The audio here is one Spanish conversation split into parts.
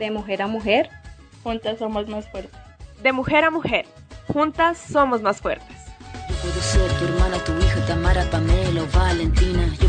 De mujer a mujer, juntas somos más fuertes. De mujer a mujer, juntas somos más fuertes. Yo puedo ser tu hermana, tu hija, Tamara, Pamela o Valentina. Yo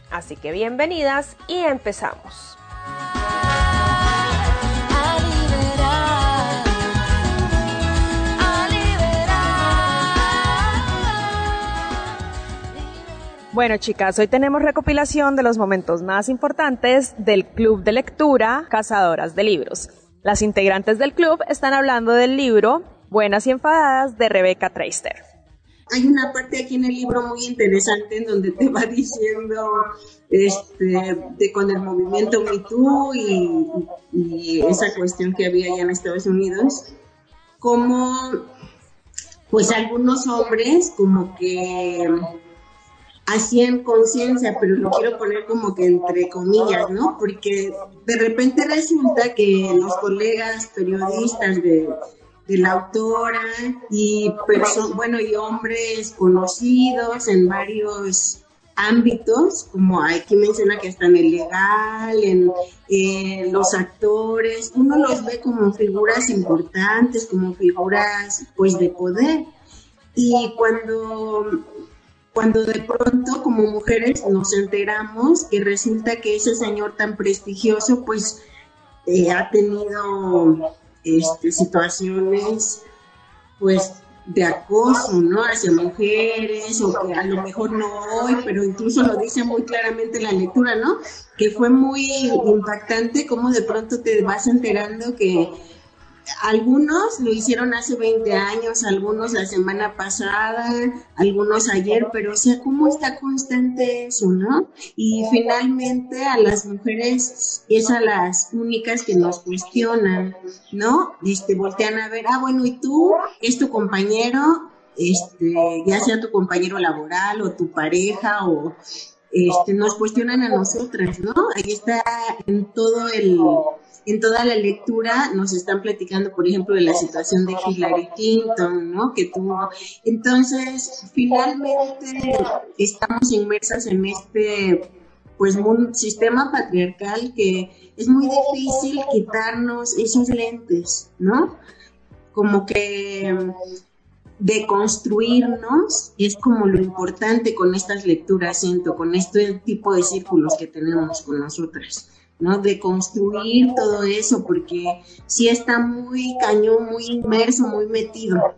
Así que bienvenidas y empezamos. Bueno, chicas, hoy tenemos recopilación de los momentos más importantes del Club de Lectura Cazadoras de Libros. Las integrantes del club están hablando del libro Buenas y Enfadadas de Rebecca Traister hay una parte aquí en el libro muy interesante en donde te va diciendo este, de, con el movimiento Me Too y, esa cuestión que había allá en Estados Unidos, como pues algunos hombres como que hacían conciencia, pero lo quiero poner como que entre comillas, ¿no? Porque de repente resulta que los colegas periodistas de la autora y bueno y hombres conocidos en varios ámbitos como aquí menciona que están en el legal en los actores uno los ve como figuras importantes como figuras pues de poder. Y cuando cuando de pronto como mujeres nos enteramos que resulta que ese señor tan prestigioso pues eh, ha tenido este, situaciones pues de acoso, ¿no? Hacia mujeres, o que a lo mejor no hoy, pero incluso lo dice muy claramente la lectura, ¿no? Que fue muy impactante como de pronto te vas enterando que algunos lo hicieron hace 20 años, algunos la semana pasada, algunos ayer, pero o sea, ¿cómo está constante eso, no? Y finalmente a las mujeres es a las únicas que nos cuestionan, ¿no? Este, voltean a ver, ah, bueno, ¿y tú? ¿Es tu compañero? Este, ya sea tu compañero laboral o tu pareja o este, nos cuestionan a nosotras, ¿no? Ahí está en todo el en toda la lectura nos están platicando, por ejemplo, de la situación de Hillary Clinton, ¿no? Que tuvo. Entonces, finalmente estamos inmersas en este pues un sistema patriarcal que es muy difícil quitarnos esos lentes, ¿no? Como que deconstruirnos es como lo importante con estas lecturas, siento, con este tipo de círculos que tenemos con nosotras. ¿No? De construir todo eso, porque sí está muy cañón, muy inmerso, muy metido,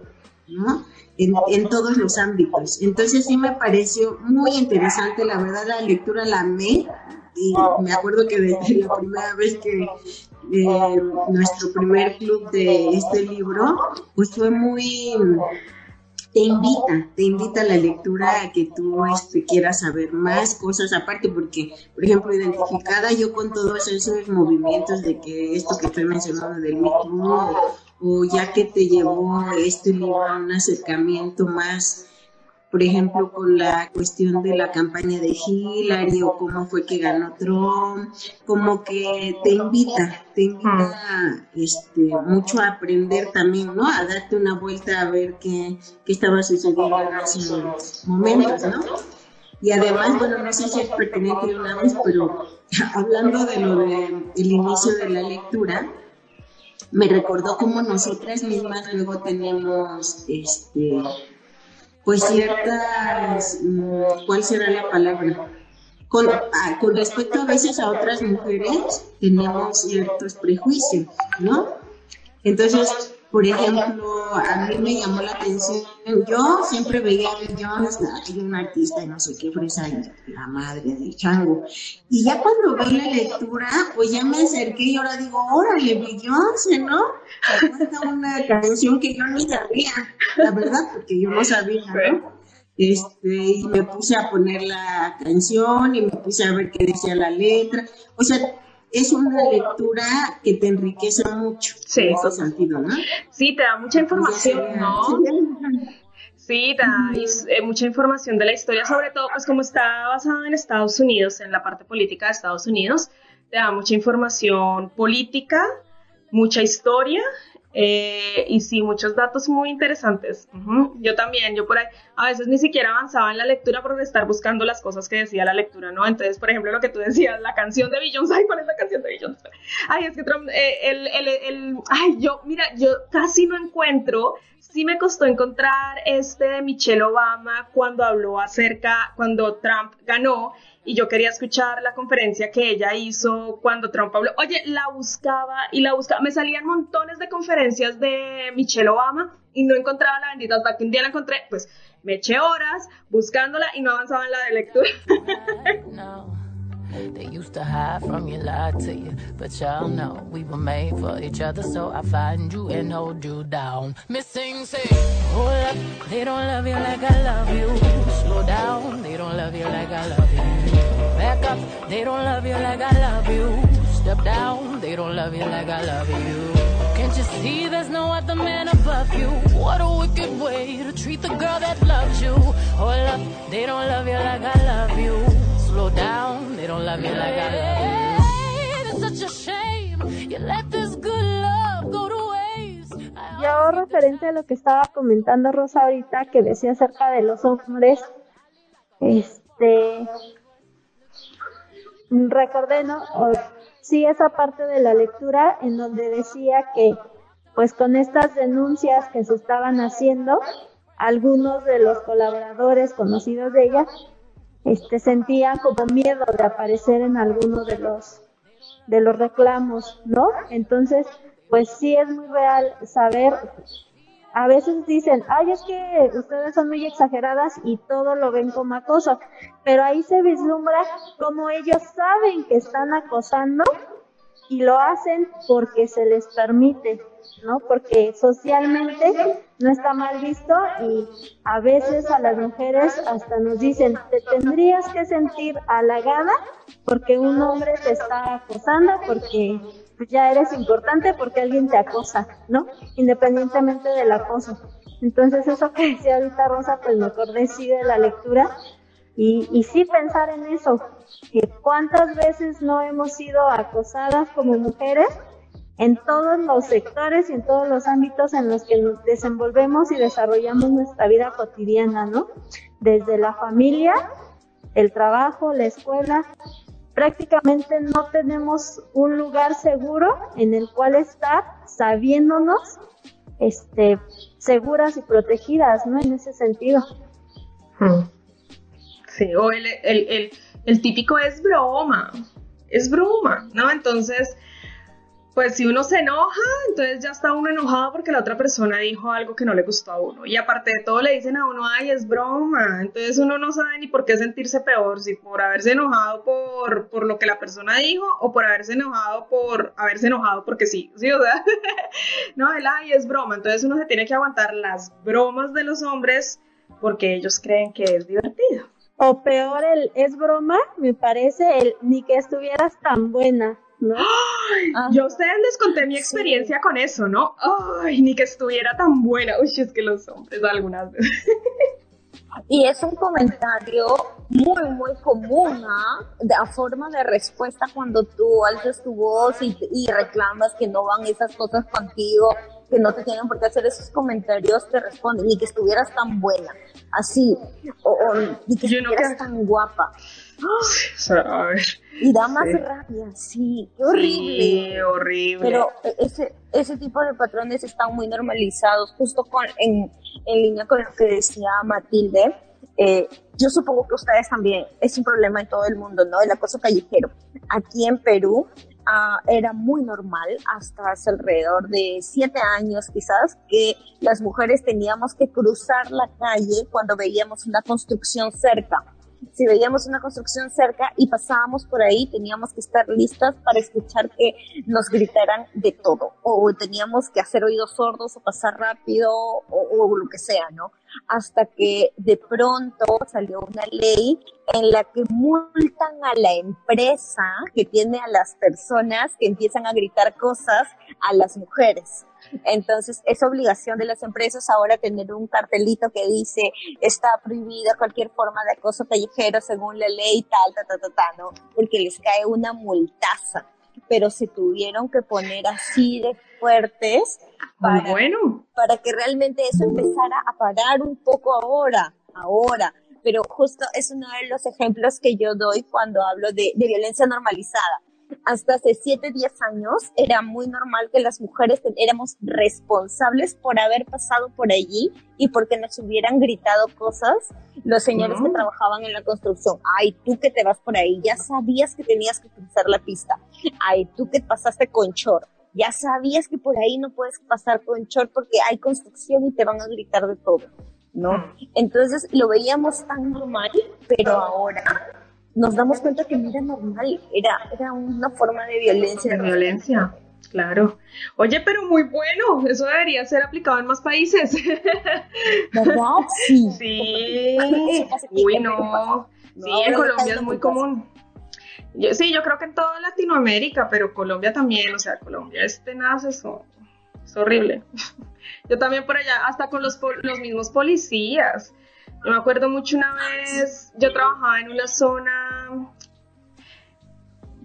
¿no? En, todos los ámbitos. Entonces sí me pareció muy interesante, la verdad la lectura la amé y me acuerdo que desde la primera vez que eh, nuestro primer club de este libro, pues fue muy te invita, te invita a la lectura a que tú este, quieras saber más cosas aparte, porque, por ejemplo, identificada yo con todos esos movimientos de que esto que estoy mencionando del mito, o, ya que te llevó este libro a un acercamiento más por ejemplo, con la cuestión de la campaña de Hillary o cómo fue que ganó Trump, como que te invita, te invita este, mucho a aprender también, ¿no? A darte una vuelta a ver qué, qué estaba sucediendo en esos momentos, ¿no? Y además, bueno, no sé si es pertinente de una vez, pero hablando de lo del inicio de la lectura, me recordó cómo nosotras mismas luego tenemos este pues ciertas, mm, ¿cuál será la palabra? Con, ah, con respecto a veces a otras mujeres tenemos ciertos prejuicios, ¿no? Entonces, por ejemplo, a mí me llamó la atención, yo siempre veía a Bill Jones, un artista y no sé qué, fresa, la madre del chango. Y ya cuando vi la lectura, pues ya me acerqué y ahora digo, órale, Bill Jones, ¿no? Cuenta una canción que yo no sabía, la verdad, porque yo no sabía, ¿no? Este, y me puse a poner la canción y me puse a ver qué decía la letra. O sea, es una lectura que te enriquece mucho sí, en ese sentido, ¿no? Sí, te da mucha información, ¿no? Sí, te da eh, mucha información de la historia, sobre todo, pues como está basada en Estados Unidos, en la parte política de Estados Unidos, te da mucha información política, mucha historia eh, y sí, muchos datos muy interesantes. Yo también, yo por ahí, a veces ni siquiera avanzaba en la lectura por estar buscando las cosas que decía la lectura, ¿no? Entonces, por ejemplo, lo que tú decías, la canción de Beyoncé, ay, ¿cuál es la canción de Beyoncé? Ay, es que eh, el, el, el, ay, yo, mira, yo casi no encuentro, sí me costó encontrar este de Michelle Obama cuando habló acerca, cuando Trump ganó, y yo quería escuchar la conferencia que ella hizo cuando Trump habló. Oye, la buscaba y la buscaba. Me salían montones de conferencias de Michelle Obama y no encontraba la bendita hasta que un día la encontré. Pues me eché horas buscándola y no avanzaba en la de lectura. They used to hide from you, lie to you. But y'all know we were made for each other, so I find you and hold you down. Missing, say, hold up, they don't love you like I love you. Slow down, they don't love you like I love you. Back up, they don't love you like I love you. Step down, they don't love you like I love you. Can't you see there's no other man above you? What a wicked way to treat the girl that loves you. Hold up, they don't love you like I love you. slow down. They don't love me like I love you. It's such a shame. You let this good love go to waste. Yo referente a lo que estaba comentando Rosa ahorita que decía acerca de los hombres, este recordé, ¿no? sí, esa parte de la lectura en donde decía que, pues con estas denuncias que se estaban haciendo, algunos de los colaboradores conocidos de ella este, sentía como miedo de aparecer en alguno de los, de los reclamos, ¿no? Entonces, pues sí es muy real saber, a veces dicen, ay, es que ustedes son muy exageradas y todo lo ven como acoso, pero ahí se vislumbra como ellos saben que están acosando y lo hacen porque se les permite, ¿no? Porque socialmente no está mal visto y a veces a las mujeres hasta nos dicen, te tendrías que sentir halagada porque un hombre te está acosando, porque ya eres importante, porque alguien te acosa, ¿no? Independientemente del acoso. Entonces eso que decía ahorita Rosa, pues me acordé sí la lectura y, y sí pensar en eso, cuántas veces no hemos sido acosadas como mujeres en todos los sectores y en todos los ámbitos en los que desenvolvemos y desarrollamos nuestra vida cotidiana, ¿no? Desde la familia, el trabajo, la escuela, prácticamente no tenemos un lugar seguro en el cual estar sabiéndonos este, seguras y protegidas, ¿no? En ese sentido. Hmm. Sí, o el, el, el, el típico es broma, es broma, ¿no? Entonces, pues si uno se enoja, entonces ya está uno enojado porque la otra persona dijo algo que no le gustó a uno. Y aparte de todo le dicen a uno, ay, es broma. Entonces uno no sabe ni por qué sentirse peor, si por haberse enojado por, por lo que la persona dijo o por haberse enojado por haberse enojado porque sí, sí, o sea, no, el ay, es broma. Entonces uno se tiene que aguantar las bromas de los hombres porque ellos creen que es divertido. O peor, el es broma, me parece, el ni que estuvieras tan buena. ¿No? Ah. Yo a ustedes les conté mi experiencia con eso, ¿no? Ay, ni que estuviera tan buena. Uy, es que los hombres algunas veces. Y es un comentario muy, muy común, ¿ah? A forma de respuesta cuando tú alzas tu voz y, y reclamas que no van esas cosas contigo, que no te tienen por qué hacer esos comentarios, te responden, ni que estuvieras tan buena, así, o, ni que estuvieras tan guapa. Y da más rabia, sí, qué horrible. horrible. Pero ese, ese tipo de patrones están muy normalizados, justo con, en, en línea con lo que decía Matilde. Eh, yo supongo que ustedes también, es un problema en todo el mundo, ¿no? El acoso callejero. Aquí en Perú uh, era muy normal, hasta hace alrededor de siete años quizás, que las mujeres teníamos que cruzar la calle cuando veíamos una construcción cerca si veíamos una construcción cerca y pasábamos por ahí, teníamos que estar listas para escuchar que nos gritaran de todo, o teníamos que hacer oídos sordos o pasar rápido o, lo que sea, ¿no? Hasta que de pronto salió una ley en la que multan a la empresa que tiene a las personas que empiezan a gritar cosas a las mujeres. Entonces, es obligación de las empresas ahora tener un cartelito que dice está prohibida cualquier forma de acoso callejero según la ley tal, tal, tal, tal, ¿no? Porque les cae una multaza. Pero se tuvieron que poner así de fuertes para, bueno. para que realmente eso empezara a parar un poco ahora, ahora. Pero justo es uno de los ejemplos que yo doy cuando hablo de, de violencia normalizada hasta hace 7, 10 años era muy normal que las mujeres éramos responsables por haber pasado por allí y porque nos hubieran gritado cosas los señores que trabajaban en la construcción. Ay, tú que te vas por ahí, ya sabías que tenías que cruzar la pista. Ay, tú que pasaste con chor, ya sabías que por ahí no puedes pasar con chor porque hay construcción y te van a gritar de todo. ¿No? Entonces lo veíamos tan normal, pero ahora nos damos cuenta que no era normal, era, era una forma de violencia. De violencia, claro. Oye, pero muy bueno, eso debería ser aplicado en más países. ¿Verdad? Sí. Sí. Uy, no. Sí, en Colombia es muy común. Yo, sí, yo creo que en toda Latinoamérica, pero Colombia también, o sea, Colombia es tenaz eso, es horrible. Yo también por allá, hasta con los, los mismos policías. Yo me acuerdo mucho una vez, yo trabajaba en una zona,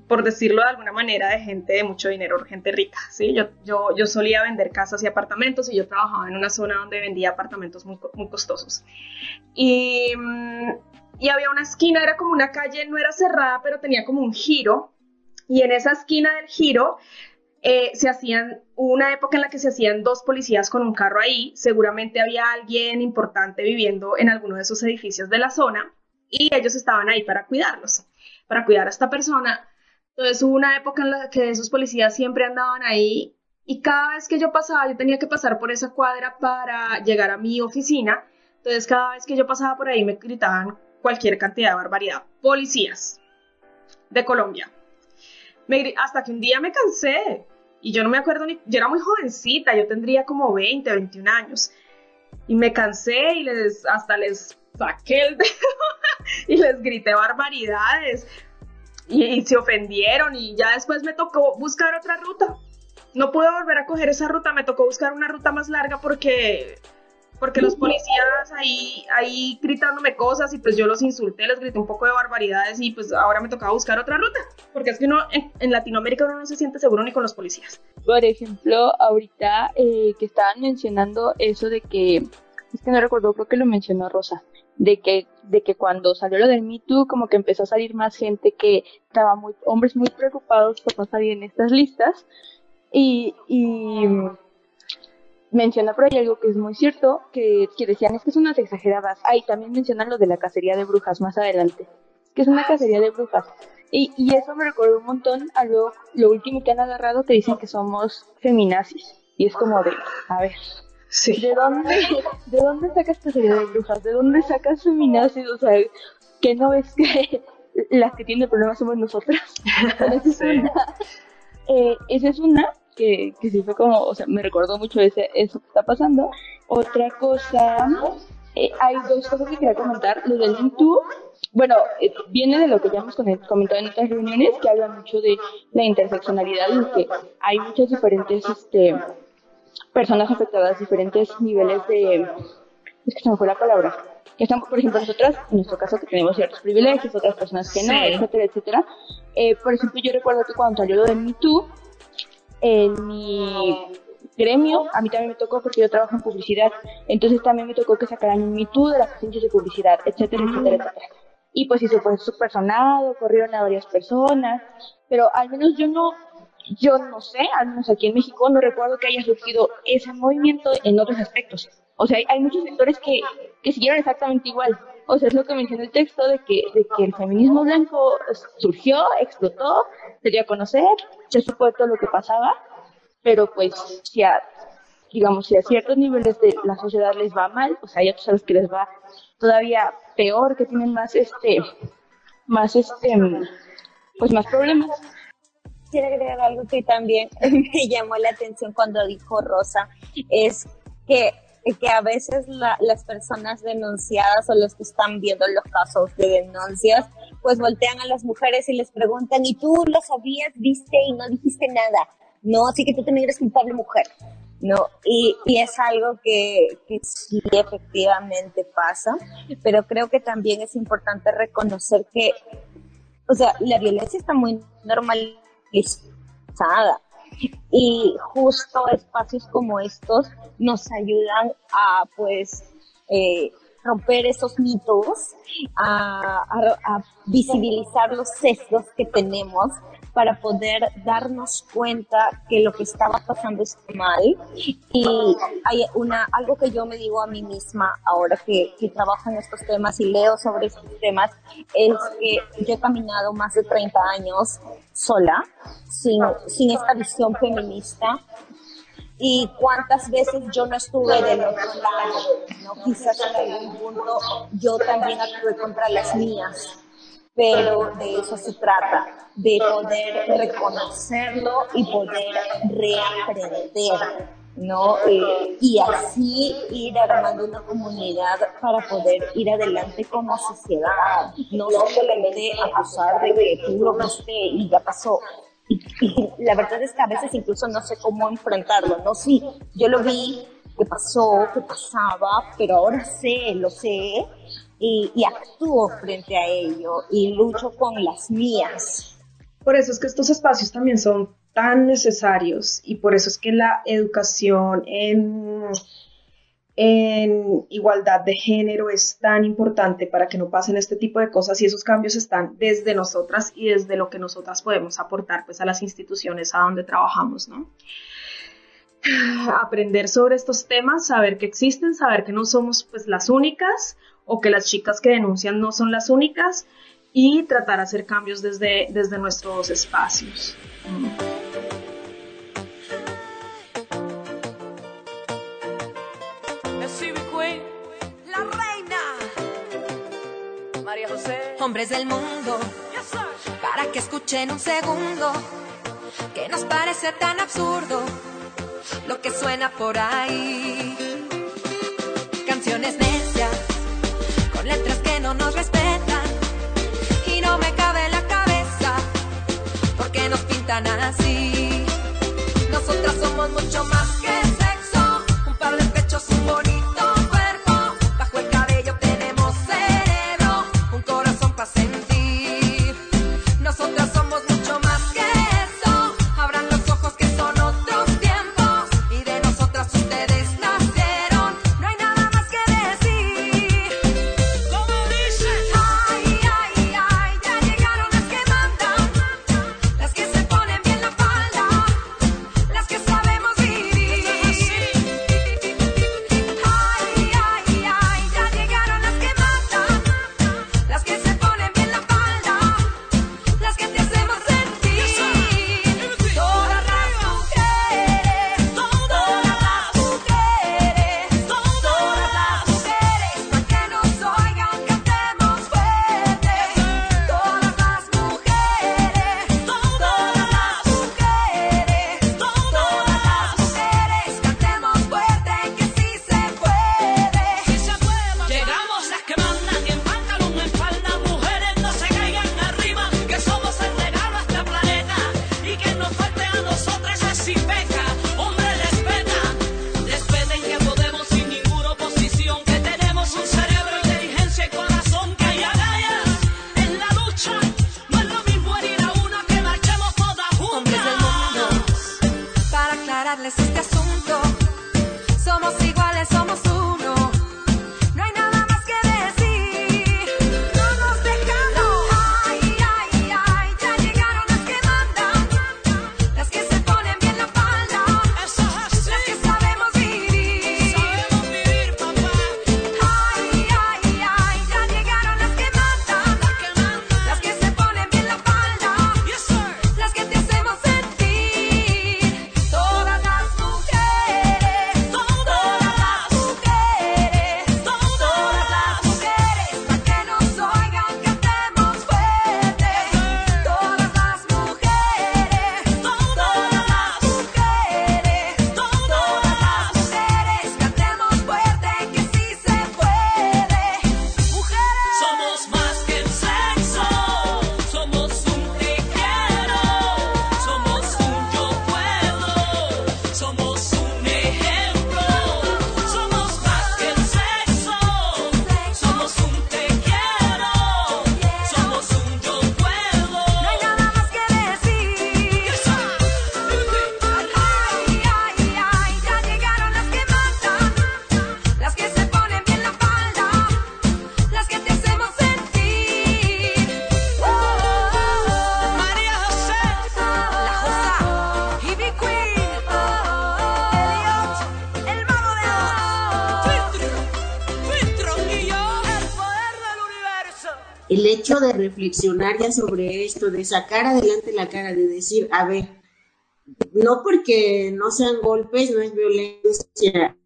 por decirlo de alguna manera, de gente de mucho dinero, gente rica, ¿sí? Yo, yo, yo solía vender casas y apartamentos y yo trabajaba en una zona donde vendía apartamentos muy, muy costosos. Y, mm, y había una esquina, era como una calle, no era cerrada, pero tenía como un giro. Y en esa esquina del giro eh, se hacían, una época en la que se hacían dos policías con un carro ahí, seguramente había alguien importante viviendo en alguno de esos edificios de la zona y ellos estaban ahí para cuidarlos, para cuidar a esta persona. Entonces hubo una época en la que esos policías siempre andaban ahí y cada vez que yo pasaba, yo tenía que pasar por esa cuadra para llegar a mi oficina. Entonces cada vez que yo pasaba por ahí me gritaban cualquier cantidad de barbaridad. Policías de Colombia hasta que un día me cansé y yo no me acuerdo ni, yo era muy jovencita, yo tendría como 20, 21 años y me cansé y les, hasta les saqué el dedo y les grité barbaridades y, y, se ofendieron y ya después me tocó buscar otra ruta. No pude volver a coger esa ruta, me tocó buscar una ruta más larga porque porque los policías ahí, ahí gritándome cosas y pues yo los insulté, les grité un poco de barbaridades y pues ahora me tocaba buscar otra ruta, porque es que uno en, Latinoamérica uno no se siente seguro ni con los policías. Por ejemplo, ahorita eh, que estaban mencionando eso de que, es que no recuerdo, creo que lo mencionó Rosa, de que, de que cuando salió lo del Me Too, como que empezó a salir más gente que estaba muy, hombres muy preocupados por no salir en estas listas y, y menciona por ahí algo que es muy cierto, que, que decían es que son unas exageradas. Ahí también mencionan lo de la cacería de brujas más adelante, que es una cacería de brujas. Y, y eso me recordó un montón a lo, lo último que han agarrado que dicen que somos feminazis. Y es como de, a ver, ¿de dónde, ¿de dónde sacas cacería de brujas? ¿De dónde sacas feminazis? O sea, que no ves que las que tienen problemas somos nosotras. esa, es una, eh, esa es una que, que sí fue como, o sea, me recordó mucho ese, eso que está pasando. Otra cosa, eh, hay dos cosas que quería comentar. Lo del YouTube, bueno, eh, viene de lo que ya hemos comentado en otras reuniones, que habla mucho de la interseccionalidad y que hay muchas diferentes este, personas afectadas, diferentes niveles de... Es que se me fue la palabra que estamos, por ejemplo, nosotras, en nuestro caso, que tenemos ciertos privilegios, otras personas que no, etcétera, etcétera. Eh, por ejemplo, yo recuerdo que cuando salió lo del Me Too, en mi gremio, a mí también me tocó porque yo trabajo en publicidad, entonces también me tocó que sacaran un Me Too de las agencias de publicidad, etcétera, etcétera, etcétera. Y pues hizo fue súper sonado, corrieron a varias personas, pero al menos yo no, yo no sé, al menos aquí en México no recuerdo que haya surgido ese movimiento en otros aspectos. O sea, hay, muchos sectores que, que siguieron exactamente igual. O sea, es lo que menciona el texto de que, de que el feminismo blanco surgió, explotó, se dio a conocer, se supo todo lo que pasaba, pero pues si a, digamos, si a ciertos niveles de la sociedad les va mal, pues hay otros a los que les va todavía peor, que tienen más este, más este, pues más problemas. Quiero agregar algo que también me llamó la atención cuando dijo Rosa, es que que a veces las personas denunciadas o los que están viendo los casos de denuncias, pues voltean a las mujeres y les preguntan, ¿y tú lo sabías, viste y no dijiste nada? No, así que tú también eres culpable mujer. ¿no? Y, y es algo que, que, sí efectivamente pasa, pero creo que también es importante reconocer que, o sea, la violencia está muy normalizada y justo espacios como estos nos ayudan a, pues, eh, romper esos mitos, a, a, visibilizar los sesgos que tenemos para poder darnos cuenta que lo que estaba pasando es mal. Y hay una, algo que yo me digo a mí misma ahora que, que trabajo en estos temas y leo sobre estos temas, es que yo he caminado más de 30 años sola, sin, sin esta visión feminista, y cuántas veces yo no estuve del otro lado, ¿no? Quizás en algún punto yo también actué contra las mías, pero de eso se trata, de poder reconocerlo y poder reaprender, ¿no? Eh, y así ir armando una comunidad para poder ir adelante como sociedad, no solamente acusar de que tú lo viste y ya pasó, y, la verdad es que a veces incluso no sé cómo enfrentarlo, ¿no? Sí, yo lo vi, que pasó, que pasaba, pero ahora sé, lo sé, y, actúo frente a ello y lucho con las mías. Por eso es que estos espacios también son tan necesarios y por eso es que la educación en en igualdad de género es tan importante para que no pasen este tipo de cosas y esos cambios están desde nosotras y desde lo que nosotras podemos aportar pues a las instituciones a donde trabajamos, ¿no? Aprender sobre estos temas, saber que existen, saber que no somos pues las únicas o que las chicas que denuncian no son las únicas y tratar de hacer cambios desde, desde nuestros espacios. hombres del mundo, para que escuchen un segundo, que nos parece tan absurdo lo que suena por ahí. Canciones con letras que no nos respetan, y no me cabe en la cabeza, porque nos pintan así. Nosotras somos mucho más reflexionar ya sobre esto, de sacar adelante la cara, de decir, a ver, no porque no sean golpes, no es violencia,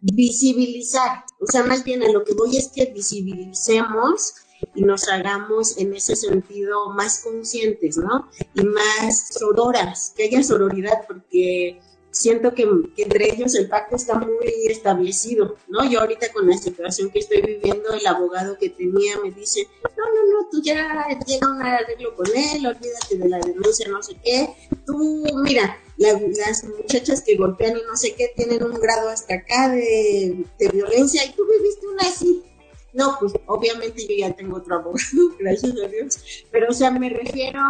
visibilizar, o sea, más bien a lo que voy es que visibilicemos y nos hagamos en ese sentido más conscientes, ¿no? Y más sororas, que haya sororidad, porque siento que, que entre ellos el pacto está muy establecido, ¿no? Yo ahorita con la situación que estoy viviendo, el abogado que tenía me dice, no, no, no, tú ya llega un arreglo con él, olvídate de la denuncia, no sé qué, tú, mira, la- las muchachas que golpean y no sé qué tienen un grado hasta acá de, de violencia y tú viviste una así. No, pues obviamente yo ya tengo otro abogado, gracias a Dios, pero o sea, me refiero,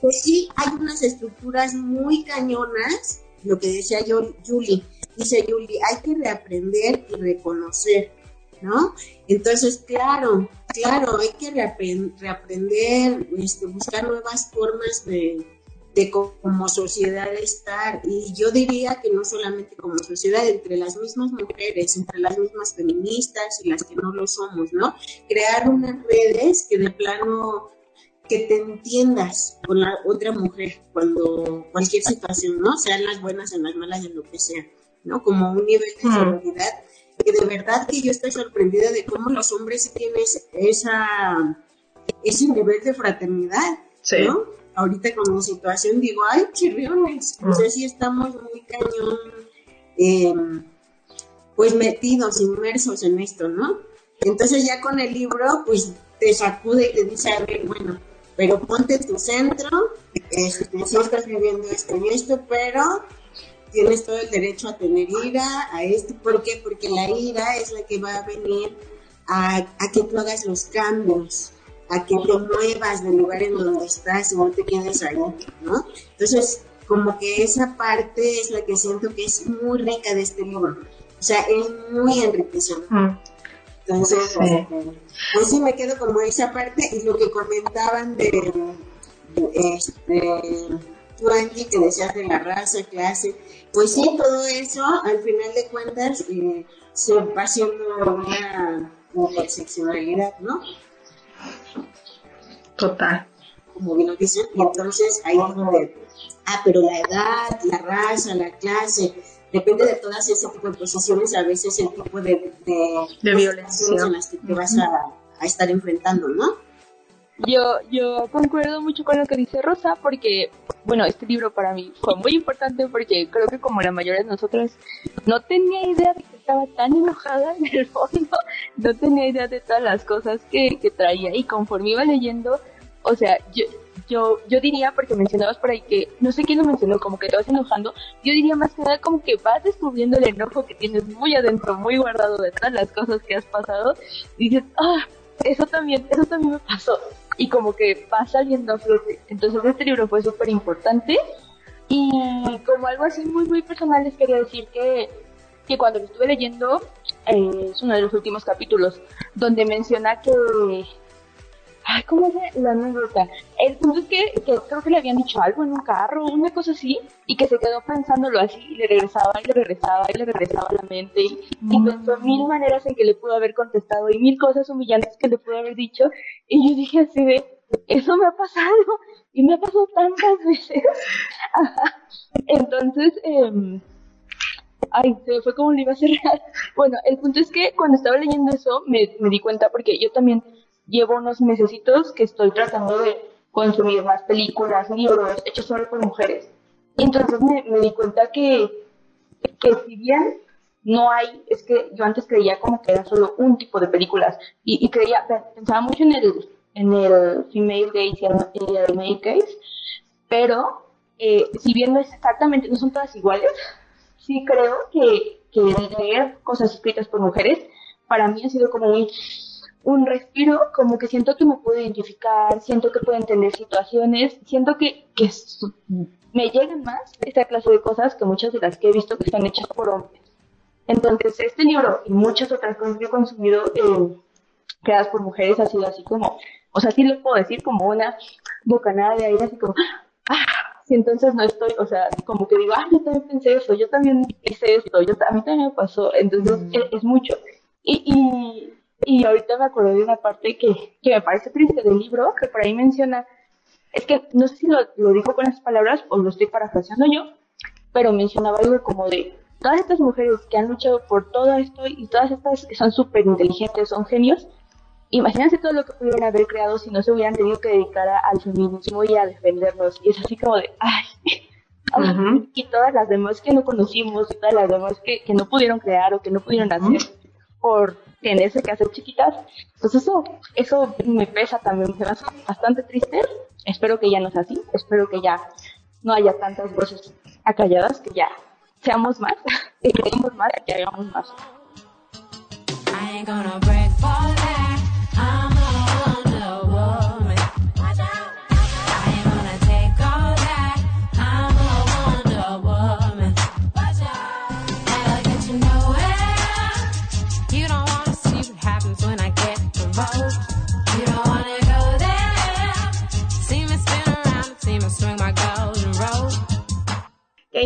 pues sí, hay unas estructuras muy cañonas, lo que decía yo, Julie, dice Julie, hay que reaprender y reconocer, ¿no? Entonces, claro, claro, hay que reapren- reaprender, este, buscar nuevas formas de, de co- como sociedad estar. Y yo diría que no solamente como sociedad, entre las mismas mujeres, entre las mismas feministas y las que no lo somos, ¿no? Crear unas redes que de plano que te entiendas con la otra mujer cuando cualquier situación, ¿no? Sean las buenas, en las malas, en lo que sea, ¿no? Como un nivel de sororidad que de verdad que yo estoy sorprendida de cómo los hombres sí tienen esa ese nivel de fraternidad, ¿no? Ahorita con mi situación digo, ay, chirriones, o sea, sí estamos muy cañón, eh, pues metidos, inmersos en esto, ¿no? Entonces ya con el libro, pues te sacude y te dice, a ver, bueno, pero ponte tu centro, este, estás viviendo esto y esto, pero tienes todo el derecho a tener ira, a esto, ¿por qué? Porque la ira es la que va a venir a, que tú hagas los cambios, a que te muevas del lugar en donde estás y no te quedes ahí, ¿no? Entonces, como que esa parte es la que siento que es muy rica de este libro, o sea, es muy enriquecedor. Entonces, este, pues sí me quedo como esa parte y lo que comentaban de, de, este, tú Angie, que decías de la raza, clase, pues sí, todo eso, al final de cuentas, eh, se va haciendo una interseccionalidad, ¿no? Total. Como bien lo dicen, y entonces ahí es donde, ah, pero la edad, la raza, la clase, depende de todas ese tipo de posiciones, a veces el tipo de, de, De violencia. en las que te vas a, a estar enfrentando, ¿no? Yo, yo concuerdo mucho con lo que dice Rosa porque, bueno, este libro para mí fue muy importante porque creo que como la mayoría de nosotros no tenía idea de que estaba tan enojada en el fondo, no tenía idea de todas las cosas que, que traía y conforme iba leyendo, o sea, yo, yo, yo diría, porque mencionabas por ahí que, no sé quién lo mencionó, como que te vas enojando, yo diría más que nada como que vas descubriendo el enojo que tienes muy adentro, muy guardado de todas las cosas que has pasado, dices, ah, eso también, eso también me pasó. Y como que va saliendo a flote. Entonces este libro fue súper importante. Y como algo así muy, muy personal les quería decir que, que cuando lo estuve leyendo, eh, es uno de los últimos capítulos, donde menciona que... Ay, ¿cómo es la anécdota? El punto es que, que creo que le habían dicho algo en un carro, una cosa así, y que se quedó pensándolo así, y le regresaba, y le regresaba, y le regresaba a la mente, y, y pensó mil maneras en que le pudo haber contestado, y mil cosas humillantes que le pudo haber dicho, y yo dije así de, eso me ha pasado, y me ha pasado tantas veces. Ajá. Entonces, eh, Ay, se me fue como le iba a cerrar. Bueno, el punto es que cuando estaba leyendo eso me, me di cuenta porque yo también llevo unos mesecitos que estoy tratando de consumir más películas, libros hechos solo por mujeres. Y entonces me, me di cuenta que, que si bien no hay, es que yo antes creía como que era solo un tipo de películas y, y creía, pensaba mucho en el, en el female gaze y el, male gaze, pero eh, si bien no es exactamente, no son todas iguales, sí creo que, que leer cosas escritas por mujeres para mí ha sido como un, un respiro, como que siento que me puedo identificar, siento que puedo entender situaciones, siento que, que me llegan más esta clase de cosas que muchas de las que he visto que están hechas por hombres. Entonces, este libro y muchas otras cosas que he consumido eh, creadas por mujeres ha sido así como, o sea, sí les puedo decir como una bocanada de aire, así como, ah, si entonces no estoy, o sea, como que digo, ah, yo también pensé eso, yo también hice esto, yo, a mí también me pasó, entonces mm. es, mucho. Y, y, y, ahorita me acuerdo de una parte que, que me parece triste del libro, que por ahí menciona, es que no sé si lo, lo dijo con esas palabras o lo estoy parafraseando yo, pero mencionaba algo como de, todas estas mujeres que han luchado por todo esto y todas estas que son súper inteligentes, son genios, imagínense todo lo que pudieron haber creado si no se hubieran tenido que dedicar al feminismo y a defendernos. Y es así como de, ay, y todas las demás que no conocimos, y todas las demás que, que no pudieron crear o que no pudieron hacer por tenerse que hacer chiquitas, pues eso, eso me pesa también, me hace bastante triste. Espero que ya no sea así, espero que ya no haya tantas voces acalladas, que ya seamos más, que creemos más, que hagamos más.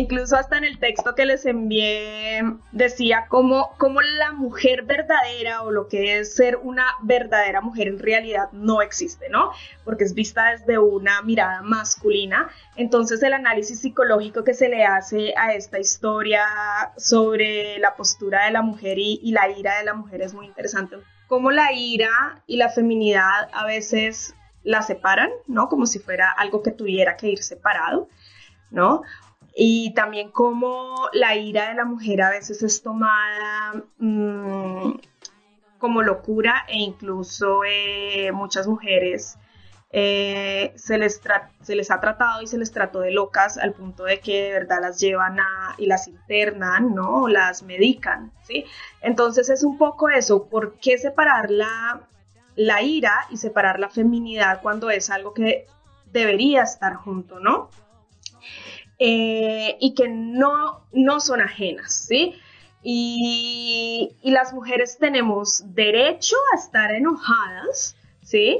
Incluso hasta en el texto que les envié decía cómo, cómo la mujer verdadera o lo que es ser una verdadera mujer en realidad no existe, ¿no? Porque es vista desde una mirada masculina. Entonces el análisis psicológico que se le hace a esta historia sobre la postura de la mujer y, y la ira de la mujer es muy interesante. Cómo la ira y la feminidad a veces la separan, ¿no? Como si fuera algo que tuviera que ir separado, ¿no? Y también cómo la ira de la mujer a veces es tomada mm, como locura e incluso eh, muchas mujeres eh, se, les se les ha tratado y se les trató de locas al punto de que de verdad las llevan a, y las internan, ¿no? O las medican, ¿sí? Entonces es un poco eso, ¿por qué separar la, la ira y separar la feminidad cuando es algo que debería estar junto, ¿no? Eh, y que no, no son ajenas, ¿sí? Y, y, las mujeres tenemos derecho a estar enojadas, ¿sí?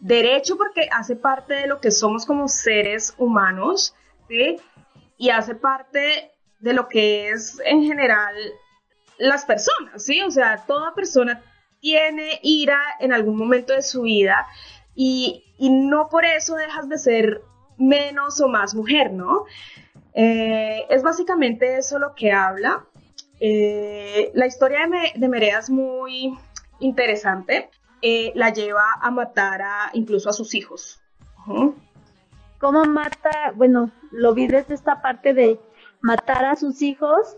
Derecho porque hace parte de lo que somos como seres humanos, ¿sí? Y hace parte de lo que es en general las personas, ¿sí? O sea, toda persona tiene ira en algún momento de su vida y, y no por eso dejas de ser menos o más mujer, ¿no? Eh, es básicamente eso lo que habla. Eh, la historia de, Merea es muy interesante. Eh, la lleva a matar a incluso a sus hijos. ¿Cómo mata? Bueno, lo vi desde esta parte de matar a sus hijos,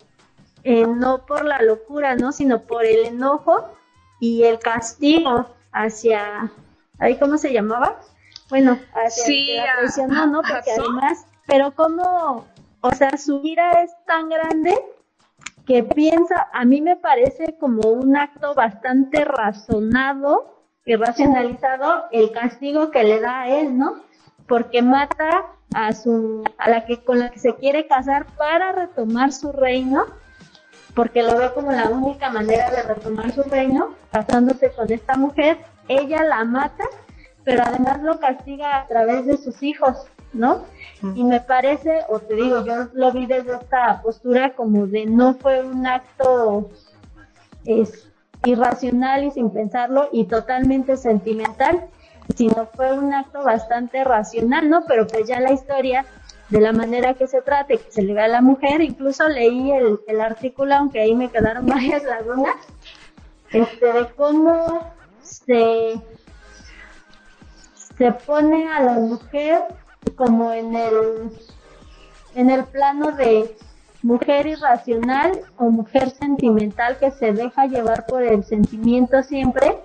no por la locura, ¿no? Sino por el enojo y el castigo hacia, ¿ahí cómo se llamaba? Bueno, hacia sí, la ¿no? Porque además, pero como, o sea, su ira es tan grande que piensa, a mí me parece como un acto bastante razonado y racionalizado el castigo que le da a él, ¿no? Porque mata a su, a la que con la que se quiere casar para retomar su reino, porque lo ve como la única manera de retomar su reino, casándose con esta mujer, ella la mata pero además lo castiga a través de sus hijos, ¿no? Y me parece, o te digo, yo lo vi desde esta postura como de no fue un acto es, irracional y sin pensarlo y totalmente sentimental, sino fue un acto bastante racional, ¿no? Pero pues ya la historia de la manera que se trate, que se le ve a la mujer, incluso leí el, el artículo, aunque ahí me quedaron varias lagunas, este, de cómo se se pone a la mujer como en el en el plano de mujer irracional o mujer sentimental que se deja llevar por el sentimiento siempre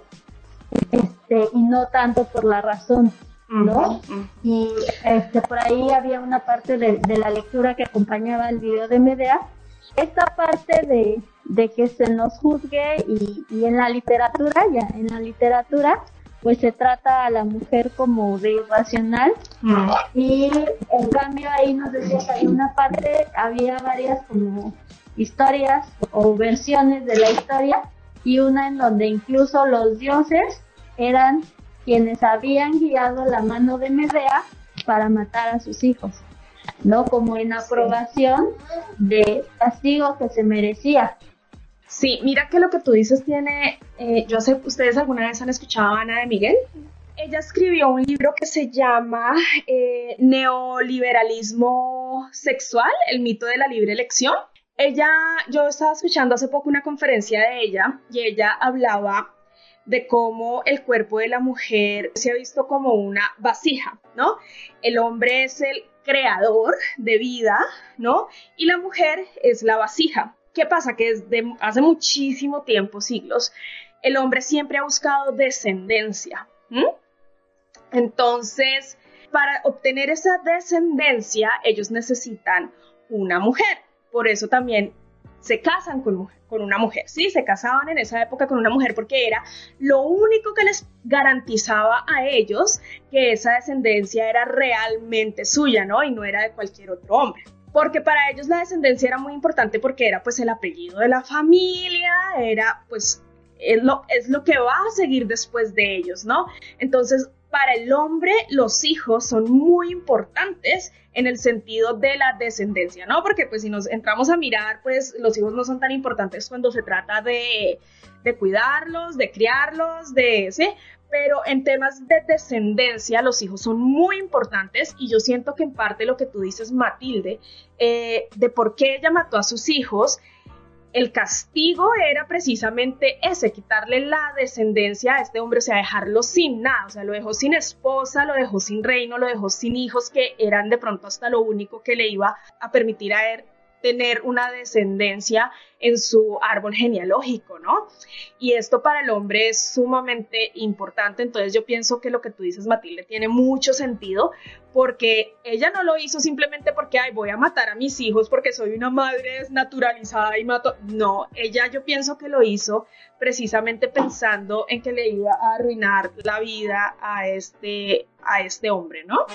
este, y no tanto por la razón. ¿no? Y este, por ahí había una parte de, la lectura que acompañaba el video de Medea. Esta parte de, de que se nos juzgue y, y, en la literatura, ya en la literatura, pues se trata a la mujer como de irracional y en cambio ahí nos decía que hay una parte, había varias como historias o versiones de la historia y una en donde incluso los dioses eran quienes habían guiado la mano de Medea para matar a sus hijos, ¿no? Como en aprobación de castigo que se merecía. Sí, mira que lo que tú dices tiene, eh, yo sé, ¿ustedes alguna vez han escuchado a Ana de Miguel? Ella escribió un libro que se llama eh, Neoliberalismo Sexual, el mito de la libre elección. Ella, yo estaba escuchando hace poco una conferencia de ella y ella hablaba de cómo el cuerpo de la mujer se ha visto como una vasija, ¿no? El hombre es el creador de vida, ¿no? Y la mujer es la vasija. ¿Qué pasa? Que desde hace muchísimo tiempo, siglos, el hombre siempre ha buscado descendencia. Entonces, para obtener esa descendencia, ellos necesitan una mujer. Por eso también se casan con, con una mujer, ¿sí? Se casaban en esa época con una mujer porque era lo único que les garantizaba a ellos que esa descendencia era realmente suya, ¿no? Y no era de cualquier otro hombre. Porque para ellos la descendencia era muy importante porque era pues el apellido de la familia, era pues es lo, es lo que va a seguir después de ellos, ¿no? Entonces, para el hombre los hijos son muy importantes en el sentido de la descendencia, ¿no? Porque pues si nos entramos a mirar, pues los hijos no son tan importantes cuando se trata de, de cuidarlos, de criarlos, de, ¿sí? Pero en temas de descendencia, los hijos son muy importantes y yo siento que en parte lo que tú dices, Matilde, eh, de por qué ella mató a sus hijos, el castigo era precisamente ese, quitarle la descendencia a este hombre, o sea, dejarlo sin nada, o sea, lo dejó sin esposa, lo dejó sin reino, lo dejó sin hijos, que eran de pronto hasta lo único que le iba a permitir a él tener una descendencia en su árbol genealógico, ¿no? Y esto para el hombre es sumamente importante, entonces yo pienso que lo que tú dices, Matilde, tiene mucho sentido, porque ella no lo hizo simplemente porque, ay, voy a matar a mis hijos porque soy una madre desnaturalizada y mato, no, ella yo pienso que lo hizo precisamente pensando en que le iba a arruinar la vida a este, a este hombre, ¿no?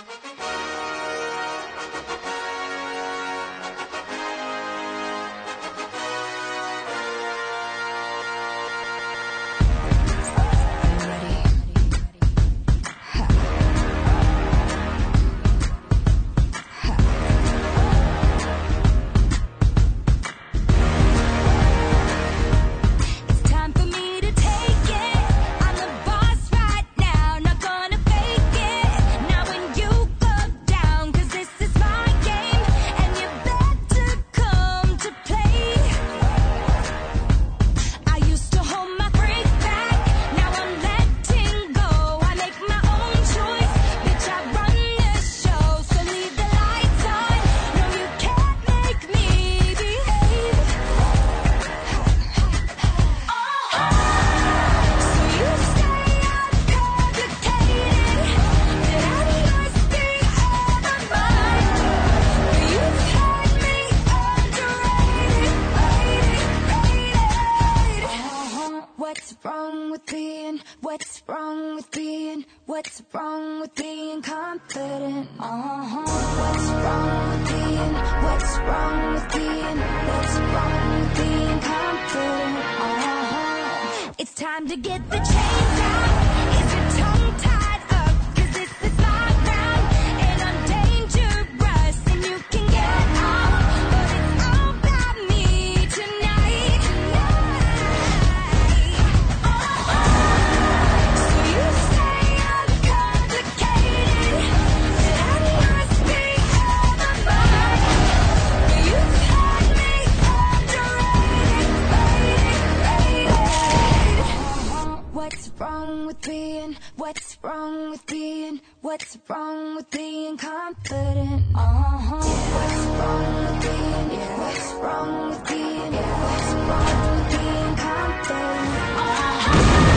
mean? What's wrong with being confident? Uh-huh. What's wrong with being? What's wrong with being? What's wrong with being confident? Uh-huh. It's time to get the chains out. with being? What's wrong with being? What's wrong with being confident? Uh-huh. What's wrong with being? What's wrong with being? What's wrong with being confident? Uh-huh.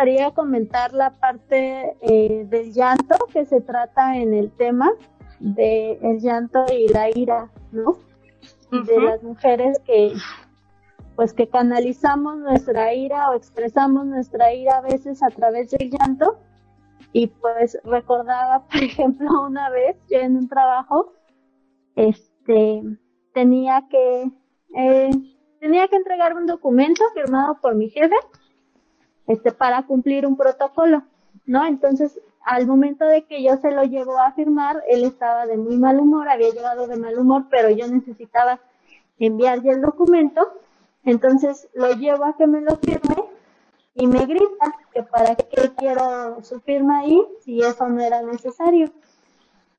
Gustaría comentar la parte eh, del llanto que se trata en el tema de el llanto y la ira, ¿no? De las mujeres que pues que canalizamos nuestra ira o expresamos nuestra ira a veces a través del llanto y pues recordaba por ejemplo una vez yo en un trabajo este tenía que eh, tenía que entregar un documento firmado por mi jefe este, para cumplir un protocolo, ¿no? Entonces, al momento de que yo se lo llevo a firmar, él estaba de muy mal humor, había llegado de mal humor, pero yo necesitaba enviar el documento, entonces lo llevo a que me lo firme y me grita que para qué quiero su firma ahí si eso no era necesario.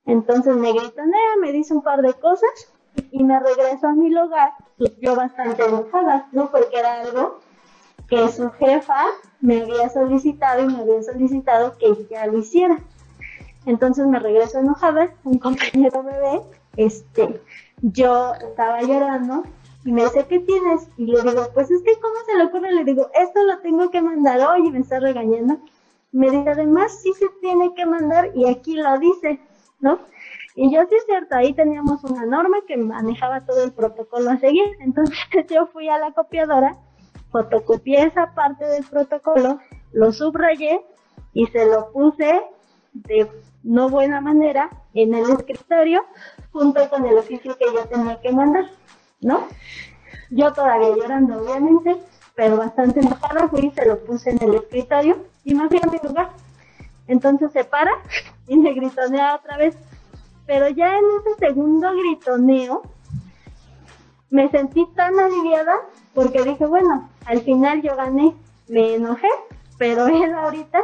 Entonces me gritonea, me dice un par de cosas y me regreso a mi lugar, yo bastante enojada, ¿no? Porque era algo que su jefa me había solicitado y me había solicitado que ya lo hiciera. Entonces me regreso enojada, un compañero me ve, este, yo estaba llorando y me dice, ¿qué tienes? Y le digo, pues es que ¿cómo se le ocurre? Le digo, esto lo tengo que mandar hoy y me está regañando. Me dice, además sí se tiene que mandar y aquí lo dice, ¿no? Y yo sí es cierto, ahí teníamos una norma que manejaba todo el protocolo a seguir. Entonces yo fui a la copiadora fotocopié esa parte del protocolo, lo subrayé y se lo puse de no buena manera en el escritorio junto con el oficio que yo tenía que mandar, ¿no? Yo todavía llorando, obviamente, pero bastante enojada fui y se lo puse en el escritorio y me fui a mi lugar. Entonces se para y me gritonea otra vez. Pero ya en ese segundo gritoneo me sentí tan aliviada porque dije, bueno, al final yo gané, me enojé, pero él ahorita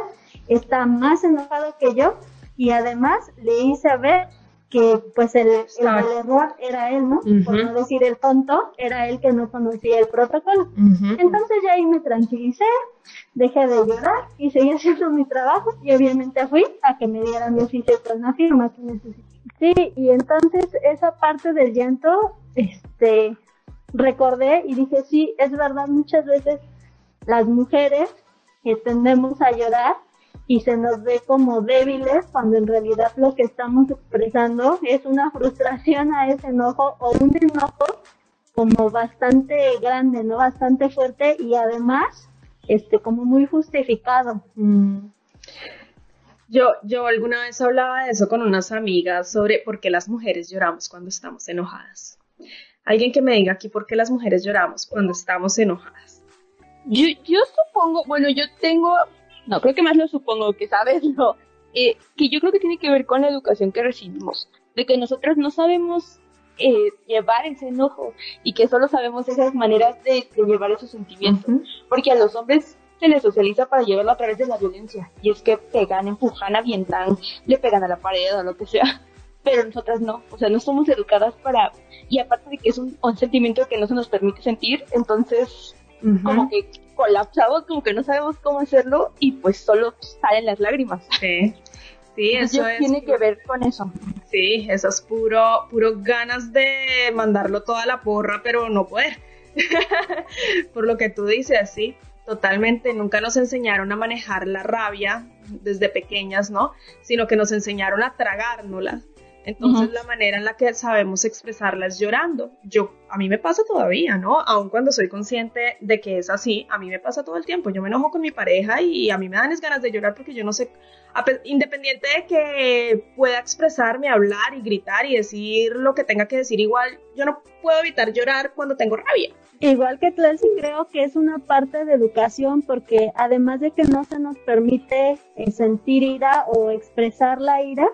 está más enojado que yo y además le hice ver que pues el, el, el error era él, ¿no? Por no decir el tonto, era él que no conocía el protocolo. Entonces ya ahí me tranquilicé, dejé de llorar y seguí haciendo mi trabajo y obviamente fui a que me dieran mi oficio con la firma que necesito. Sí, y entonces esa parte del llanto, este, recordé y dije, sí, es verdad, muchas veces las mujeres que tendemos a llorar y se nos ve como débiles cuando en realidad lo que estamos expresando es una frustración a ese enojo o un enojo como bastante grande, ¿no? Bastante fuerte y además, este, como muy justificado. Mm. Yo, yo alguna vez hablaba de eso con unas amigas sobre por qué las mujeres lloramos cuando estamos enojadas. Alguien que me diga aquí por qué las mujeres lloramos cuando estamos enojadas. Yo, yo supongo, bueno, yo tengo, no, creo que más lo supongo que sabes, no, eh, que yo creo que tiene que ver con la educación que recibimos, de que nosotros no sabemos eh, llevar ese enojo y que solo sabemos esas maneras de, de llevar esos sentimientos, porque a los hombres se les socializa para llevarlo a través de la violencia, y es que pegan, empujan, avientan, le pegan a la pared o lo que sea. Pero nosotras no, o sea, no somos educadas para, y aparte de que es un, un sentimiento que no se nos permite sentir, entonces como que colapsamos, como que no sabemos cómo hacerlo y pues solo salen las lágrimas. Sí. Sí, eso es. Tiene que ver con eso. Sí, eso es puro, puro ganas de mandarlo toda la porra, pero no poder. Por lo que tú dices, sí, totalmente. Nunca nos enseñaron a manejar la rabia desde pequeñas, ¿no? Sino que nos enseñaron a tragárnosla. Entonces la manera en la que sabemos expresarla es llorando. Yo, a mí me pasa todavía, ¿no? Aun cuando soy consciente de que es así, a mí me pasa todo el tiempo. Yo me enojo con mi pareja y a mí me dan ganas de llorar porque yo no sé, independiente de que pueda expresarme, hablar y gritar y decir lo que tenga que decir, igual yo no puedo evitar llorar cuando tengo rabia. Igual que Clancy, creo que es una parte de educación porque además de que no se nos permite eh, sentir ira o expresar la ira,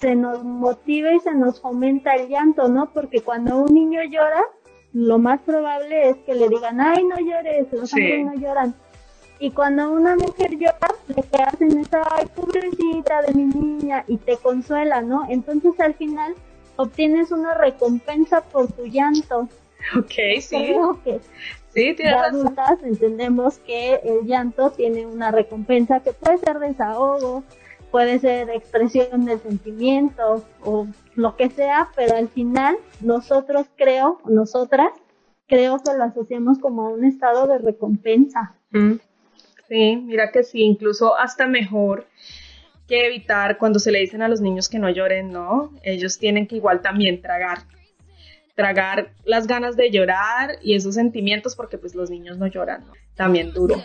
se nos motiva y se nos fomenta el llanto, ¿no? Porque cuando un niño llora, lo más probable es que le digan, ay, no llores, los hombres no lloran. Y cuando una mujer llora, lo que hacen es, ay, pobrecita de mi niña, y te consuela, ¿no? Entonces al final obtienes una recompensa por tu llanto. Ok, sí. Creo que sí, de adultas entendemos que el llanto tiene una recompensa que puede ser desahogo, puede ser expresión del sentimiento o lo que sea, pero al final nosotros creo, nosotras, creo que lo asociamos como a un estado de recompensa. Sí, mira que sí, incluso hasta mejor que evitar cuando se le dicen a los niños que no lloren, ¿no? Ellos tienen que igual también tragar, tragar las ganas de llorar y esos sentimientos porque pues los niños no lloran. También duro.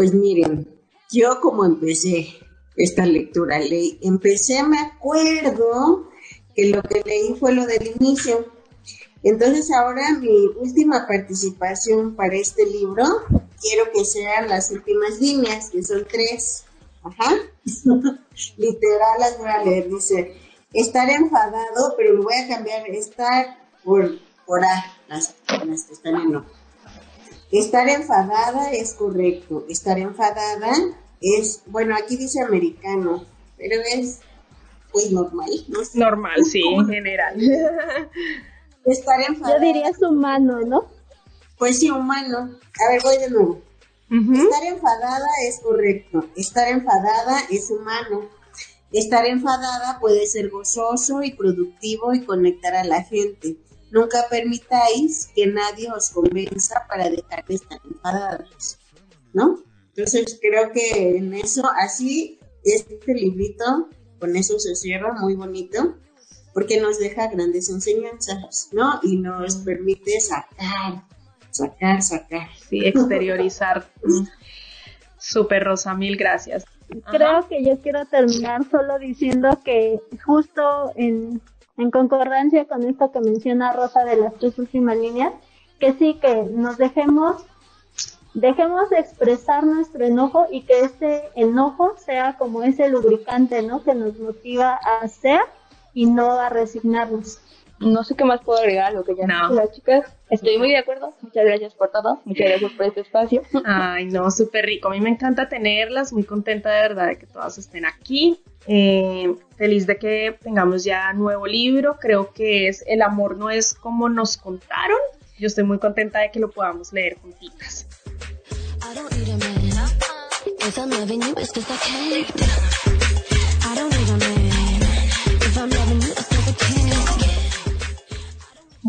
Pues miren, yo como empecé esta lectura, leí, empecé, me acuerdo que lo que leí fue lo del inicio. Entonces ahora mi última participación para este libro, quiero que sean las últimas líneas, que son tres. Ajá. Literal las voy a leer. Dice, estar enfadado, pero lo voy a cambiar, estar por, por A, las, las que están en no. Estar enfadada es correcto. Estar enfadada es, bueno, aquí dice americano, pero es pues normal. Normal, sí, en general. Estar enfadada. Yo diría es humano, ¿no? Pues sí, humano. A ver, voy de nuevo. Estar enfadada es correcto. Estar enfadada es humano. Estar enfadada puede ser gozoso y productivo y conectar a la gente. Nunca permitáis que nadie os convenza para dejar de estar enfadados, ¿no? Entonces creo que en eso, así, este librito, con eso se cierra muy bonito, porque nos deja grandes enseñanzas, ¿no? Y nos permite sacar, sacar, sacar. Sí, exteriorizar. Súper, Rosa, mil gracias. Creo que yo quiero terminar solo diciendo que justo en en concordancia con esto que menciona Rosa de las tres últimas líneas, que sí, que nos dejemos, dejemos expresar nuestro enojo y que ese enojo sea como ese lubricante, ¿no? Que nos motiva a hacer y no a resignarnos. No sé qué más puedo agregar a lo que ya no. las chicas. Estoy muy de acuerdo. Muchas gracias por todo. Muchas gracias por este espacio. Ay, no, súper rico. A mí me encanta tenerlas. Muy contenta de verdad de que todas estén aquí. Eh, feliz de que tengamos ya nuevo libro. Creo que es El amor no es como nos contaron. Yo estoy muy contenta de que lo podamos leer juntitas.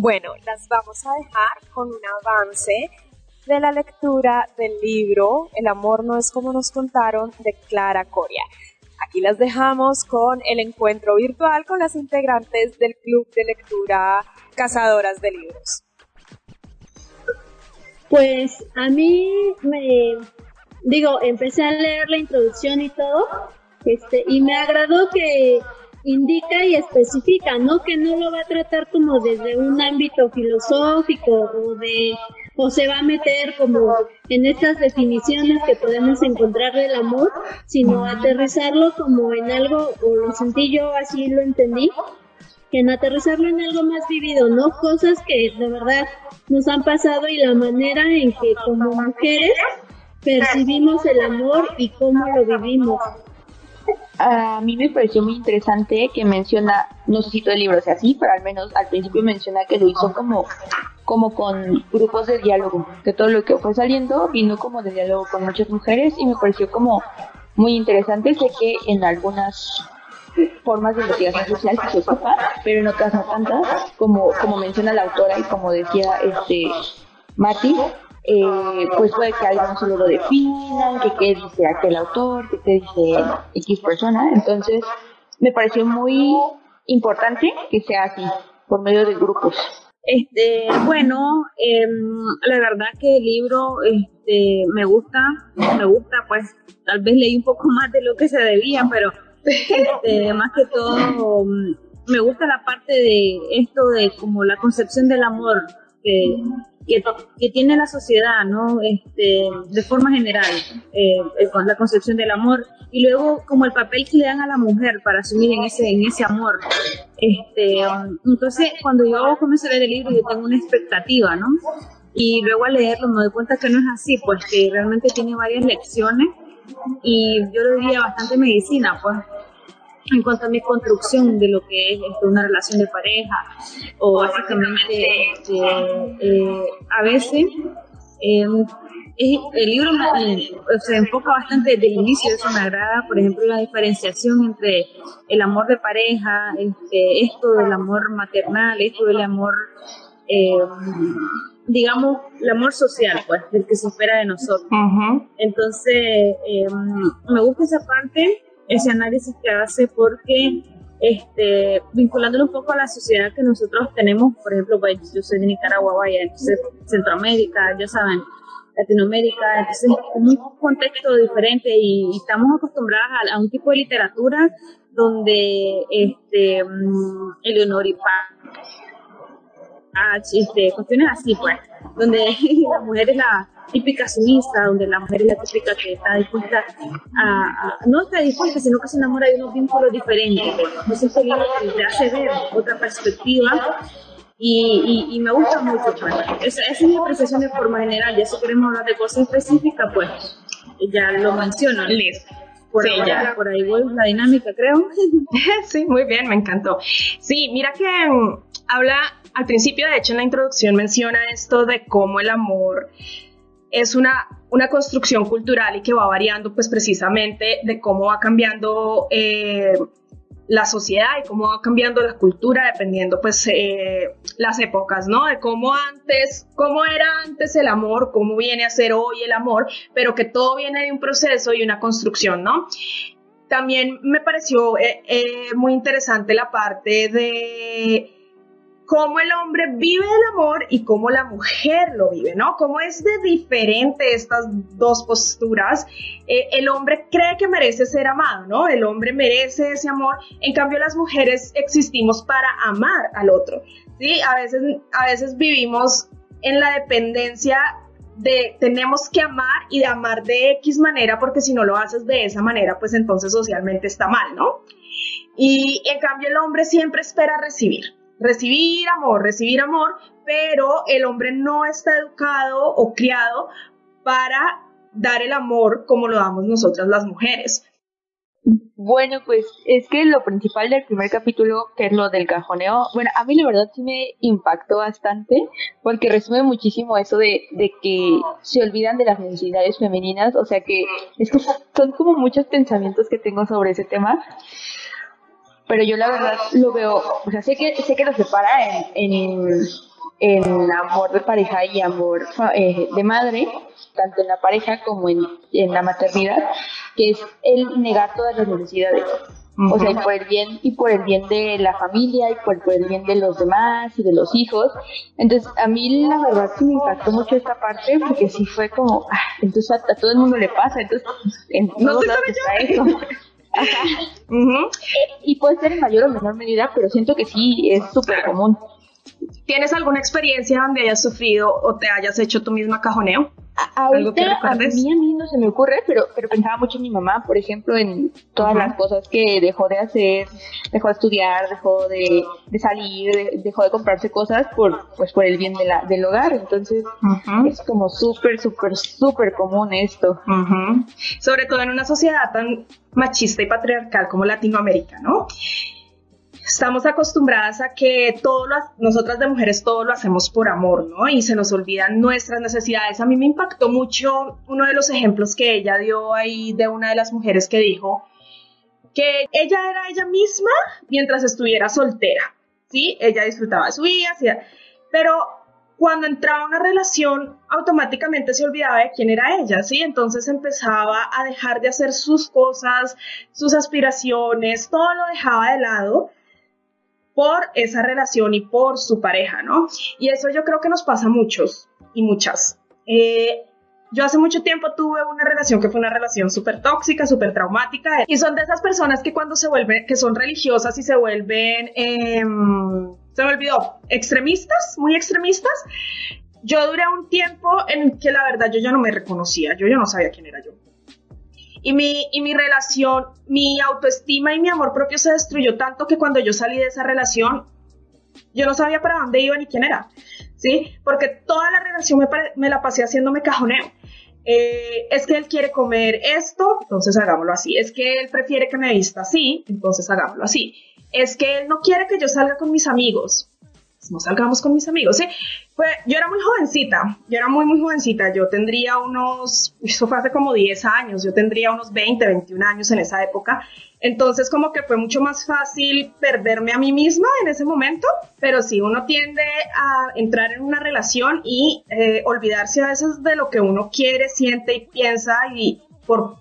Bueno, las vamos a dejar con un avance de la lectura del libro El amor no es como nos contaron de Clara Coria. Aquí las dejamos con el encuentro virtual con las integrantes del Club de Lectura Cazadoras de Libros. Pues a mí me digo, empecé a leer la introducción y todo, este, y me agradó que indica y especifica, ¿no? Que no lo va a tratar como desde un ámbito filosófico o de o se va a meter como en estas definiciones que podemos encontrar del amor, sino aterrizarlo como en algo, o lo sentí yo, así lo entendí, en aterrizarlo en algo más vivido, ¿no? Cosas que de verdad nos han pasado y la manera en que como mujeres percibimos el amor y cómo lo vivimos. A mí me pareció muy interesante que menciona, no sé si todo el libro sea así, pero al menos al principio menciona que lo hizo como, como con grupos de diálogo, que todo lo que fue saliendo vino como de diálogo con muchas mujeres y me pareció como muy interesante. Sé que en algunas formas de investigación social se ocupa, pero en otras no tantas, como, como menciona la autora y como decía este Mati, eh, pues puede que algunos solo lo definan, que qué dice aquel autor, que qué dice X persona. Entonces, me pareció muy importante que sea así, por medio de grupos. Este, bueno, eh, la verdad que el libro este, me gusta, me gusta, pues tal vez leí un poco más de lo que se debía, pero este, más que todo me gusta la parte de esto de como la concepción del amor que, que, tiene la sociedad, ¿no? Este, de forma general, eh, con la concepción del amor y luego como el papel que le dan a la mujer para asumir en ese, en ese amor. Este, entonces, cuando yo comencé a leer el libro, yo tengo una expectativa, ¿no? Y luego al leerlo me doy cuenta que no es así, pues que realmente tiene varias lecciones y yo lo diría bastante medicina, pues en cuanto a mi construcción de lo que es este, una relación de pareja o básicamente eh, a veces eh, el libro se enfoca bastante desde el inicio, eso me agrada, por ejemplo, la diferenciación entre el amor de pareja, este, esto del amor maternal, esto del amor, eh, digamos, el amor social, pues, del que se espera de nosotros. Entonces, me gusta esa parte ese análisis que hace porque este, vinculándolo un poco a la sociedad que nosotros tenemos, por ejemplo, pues, yo soy de Nicaragua, vaya, entonces Centroamérica, ya saben, Latinoamérica, entonces un contexto diferente y, estamos acostumbradas a, un tipo de literatura donde este, um, Eleonor y Paz, este, cuestiones así, pues, donde la mujer es la típica sumisa, donde la mujer es la típica que está dispuesta a, no está dispuesta, sino que se enamora de unos vínculos diferentes. Entonces este libro te hace ver otra perspectiva y, y, me gusta mucho. Pues. Esa, es mi apreciación de forma general. Ya si queremos hablar de cosas específicas, pues ya lo menciono. Listo. Por, ahí, ya. por ahí vuelve la dinámica, creo. sí, muy bien, me encantó. Sí, mira que um, habla al principio, de hecho en la introducción menciona esto de cómo el amor es una, una construcción cultural y que va variando pues precisamente de cómo va cambiando eh, la sociedad y cómo va cambiando la cultura dependiendo pues eh, las épocas, ¿no? De cómo antes, cómo era antes el amor, cómo viene a ser hoy el amor, pero que todo viene de un proceso y una construcción, ¿no? También me pareció eh, muy interesante la parte de cómo el hombre vive el amor y cómo la mujer lo vive, ¿no? Cómo es de diferente estas dos posturas. Eh, el hombre cree que merece ser amado, ¿no? El hombre merece ese amor. En cambio, las mujeres existimos para amar al otro, ¿sí? A veces, a veces vivimos en la dependencia de tenemos que amar y de amar de X manera, porque si no lo haces de esa manera, pues entonces socialmente está mal, ¿no? Y en cambio el hombre siempre espera recibir recibir amor, recibir amor, pero el hombre no está educado o criado para dar el amor como lo damos nosotras las mujeres. Bueno, pues es que lo principal del primer capítulo, que es lo del cajoneo, bueno, a mí la verdad sí me impactó bastante, porque resume muchísimo eso de, de que se olvidan de las necesidades femeninas, o sea que es que son como muchos pensamientos que tengo sobre ese tema, pero yo la verdad lo veo, o sea, sé que, sé que lo separa en, en, en amor de pareja y amor eh, de madre, tanto en la pareja como en, en la maternidad, que es el negar todas las necesidades. O sea, y por el bien, y por el bien de la familia, y por, el bien de los demás y de los hijos. Entonces, a mí la verdad sí me impactó mucho esta parte, porque sí fue como, ah, entonces a, todo el mundo le pasa, entonces en todos lados está eso. Eh, y puede ser en mayor o menor medida, pero siento que sí es súper común. ¿Tienes alguna experiencia donde hayas sufrido o te hayas hecho tú misma cajoneo? ¿Algo que a mí, a mí no se me ocurre, pero, pero pensaba mucho en mi mamá, por ejemplo, en todas las cosas que dejó de hacer, dejó de estudiar, dejó de, de salir, dejó de comprarse cosas por, pues, por el bien de la, del hogar. Entonces, es como súper, súper, súper común esto. Sobre todo en una sociedad tan machista y patriarcal como Latinoamérica, ¿no? Estamos acostumbradas a que todo nosotras de mujeres todo lo hacemos por amor, ¿no? Y se nos olvidan nuestras necesidades. A mí me impactó mucho uno de los ejemplos que ella dio ahí de una de las mujeres que dijo que ella era ella misma mientras estuviera soltera, ¿sí? Ella disfrutaba de su vida, pero cuando entraba a una relación automáticamente se olvidaba de quién era ella, ¿sí? Entonces empezaba a dejar de hacer sus cosas, sus aspiraciones, todo lo dejaba de lado por esa relación y por su pareja, ¿no? Y eso yo creo que nos pasa a muchos y muchas. Eh, yo hace mucho tiempo tuve una relación que fue una relación súper tóxica, súper traumática, y son de esas personas que cuando se vuelven, que son religiosas y se vuelven, em, se me olvidó, extremistas, muy extremistas. Yo duré un tiempo en que la verdad yo ya no me reconocía, yo ya no sabía quién era yo. Y mi, y mi relación, mi autoestima y mi amor propio se destruyó tanto que cuando yo salí de esa relación, yo no sabía para dónde iba ni quién era, ¿sí? Porque toda la relación me, me la pasé haciéndome cajoneo. Eh, es que él quiere comer esto, entonces hagámoslo así. Es que él prefiere que me vista así, entonces hagámoslo así. Es que él no quiere que yo salga con mis amigos, no salgamos con mis amigos, ¿sí? Pues yo era muy jovencita, yo era muy, muy jovencita, yo tendría unos, eso fue hace como 10 años, yo tendría unos 20, 21 años en esa época, entonces como que fue mucho más fácil perderme a mí misma en ese momento, pero sí, uno tiende a entrar en una relación y eh, olvidarse a veces de lo que uno quiere, siente y piensa y por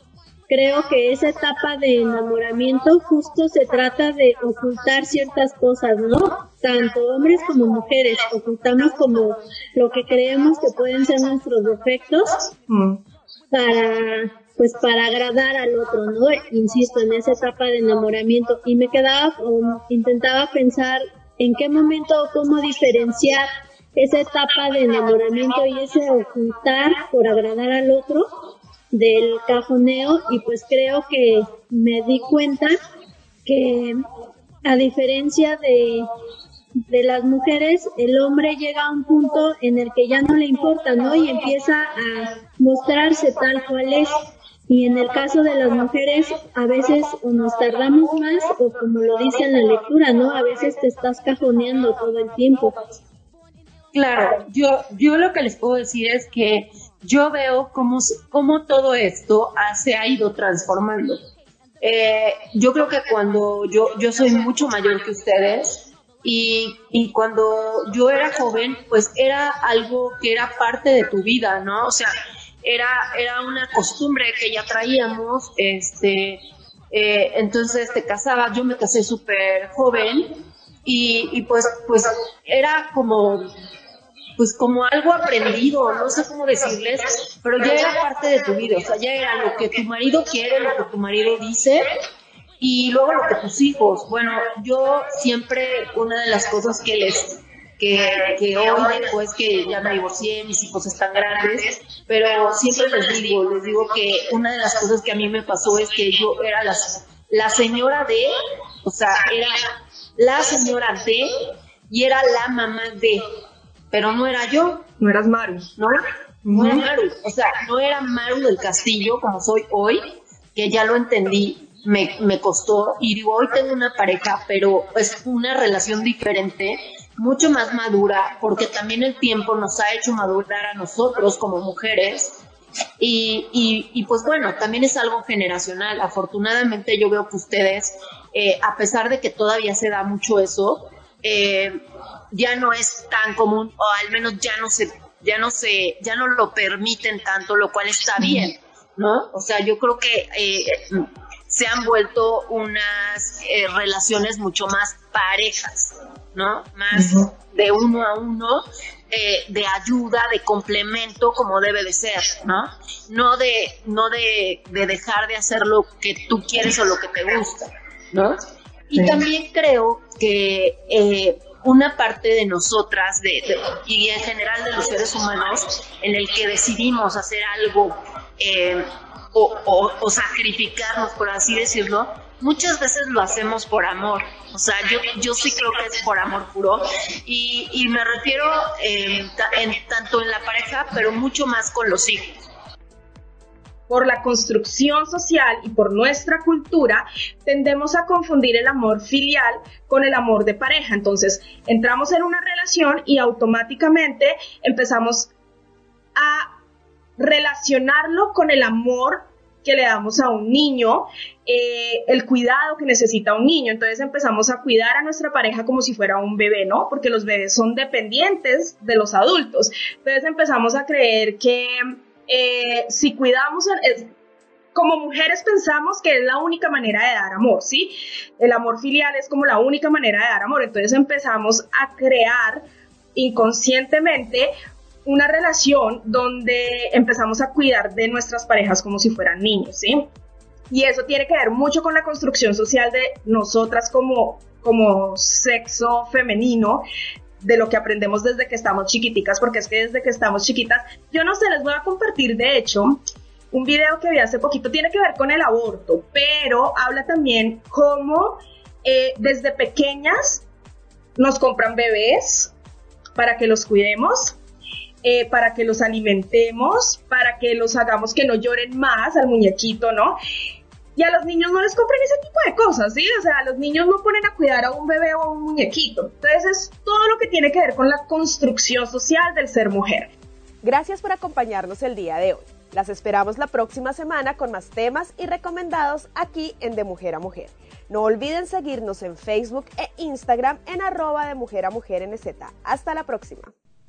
creo que esa etapa de enamoramiento justo se trata de ocultar ciertas cosas, ¿no? Tanto hombres como mujeres, ocultamos como lo que creemos que pueden ser nuestros defectos mm. para pues para agradar al otro, ¿no? Insisto, en esa etapa de enamoramiento y me quedaba o intentaba pensar en qué momento o cómo diferenciar esa etapa de enamoramiento y ese ocultar por agradar al otro del cajoneo y pues creo que me di cuenta que a diferencia de, de las mujeres, el hombre llega a un punto en el que ya no le importa, ¿no? Y empieza a mostrarse tal cual es. Y en el caso de las mujeres, a veces o nos tardamos más o como lo dice en la lectura, ¿no? A veces te estás cajoneando todo el tiempo. Claro, yo, yo lo que les puedo decir es que yo veo cómo, cómo todo esto se ha ido transformando. Eh, yo creo que cuando yo, yo soy mucho mayor que ustedes y, y, cuando yo era joven, pues era algo que era parte de tu vida, ¿no? O sea, era, era una costumbre que ya traíamos, este, eh, entonces te casabas, yo me casé súper joven y, y pues, pues era como pues como algo aprendido, no sé cómo decirles, pero ya era parte de tu vida, o sea, ya era lo que tu marido quiere, lo que tu marido dice, y luego lo que tus hijos. Bueno, yo siempre, una de las cosas que les, que, que hoy después que ya me divorcié, mis hijos están grandes, pero siempre les digo, les digo que una de las cosas que a mí me pasó es que yo era la, la señora de, o sea, era la señora de y era la mamá de pero no era yo. No eras Maru. ¿No? No era Maru, o sea, no era Maru del Castillo como soy hoy, que ya lo entendí, me, me costó y digo, hoy tengo una pareja, pero es una relación diferente, mucho más madura, porque también el tiempo nos ha hecho madurar a nosotros como mujeres. Y, y, y pues bueno, también es algo generacional. Afortunadamente yo veo que ustedes, eh, a pesar de que todavía se da mucho eso, eh, ya no es tan común, o al menos ya no se, ya no se, ya no lo permiten tanto, lo cual está bien, ¿no? O sea, yo creo que eh, se han vuelto unas eh, relaciones mucho más parejas, ¿no? Más de uno a uno, eh, de ayuda, de complemento, como debe de ser, ¿no? No de, no de, de, dejar de hacer lo que tú quieres o lo que te gusta, ¿no? Y también creo que eh, una parte de nosotras de, y en general de los seres humanos en el que decidimos hacer algo eh, o, o, o, sacrificarnos, por así decirlo, muchas veces lo hacemos por amor. O sea, yo, yo sí creo que es por amor puro. Y, y me refiero eh, en, tanto en la pareja, pero mucho más con los hijos por la construcción social y por nuestra cultura, tendemos a confundir el amor filial con el amor de pareja. Entonces, entramos en una relación y automáticamente empezamos a relacionarlo con el amor que le damos a un niño, eh, el cuidado que necesita un niño. Entonces empezamos a cuidar a nuestra pareja como si fuera un bebé, ¿no? Porque los bebés son dependientes de los adultos. Entonces empezamos a creer que eh, si cuidamos, como mujeres pensamos que es la única manera de dar amor, ¿sí? El amor filial es como la única manera de dar amor. Entonces empezamos a crear inconscientemente una relación donde empezamos a cuidar de nuestras parejas como si fueran niños, ¿sí? Y eso tiene que ver mucho con la construcción social de nosotras como, como sexo femenino, de lo que aprendemos desde que estamos chiquiticas, porque es que desde que estamos chiquitas, yo no sé, les voy a compartir de hecho un video que vi hace poquito, tiene que ver con el aborto, pero habla también cómo eh, desde pequeñas nos compran bebés para que los cuidemos, eh, para que los alimentemos, para que los hagamos que no lloren más al muñequito, ¿no? Y a los niños no les compren ese tipo de cosas, ¿sí? O sea, los niños no ponen a cuidar a un bebé o a un muñequito. Entonces es todo lo que tiene que ver con la construcción social del ser mujer. Gracias por acompañarnos el día de hoy. Las esperamos la próxima semana con más temas y recomendados aquí en De Mujer a Mujer. No olviden seguirnos en Facebook e Instagram en arroba de Mujer a Mujer. Hasta la próxima.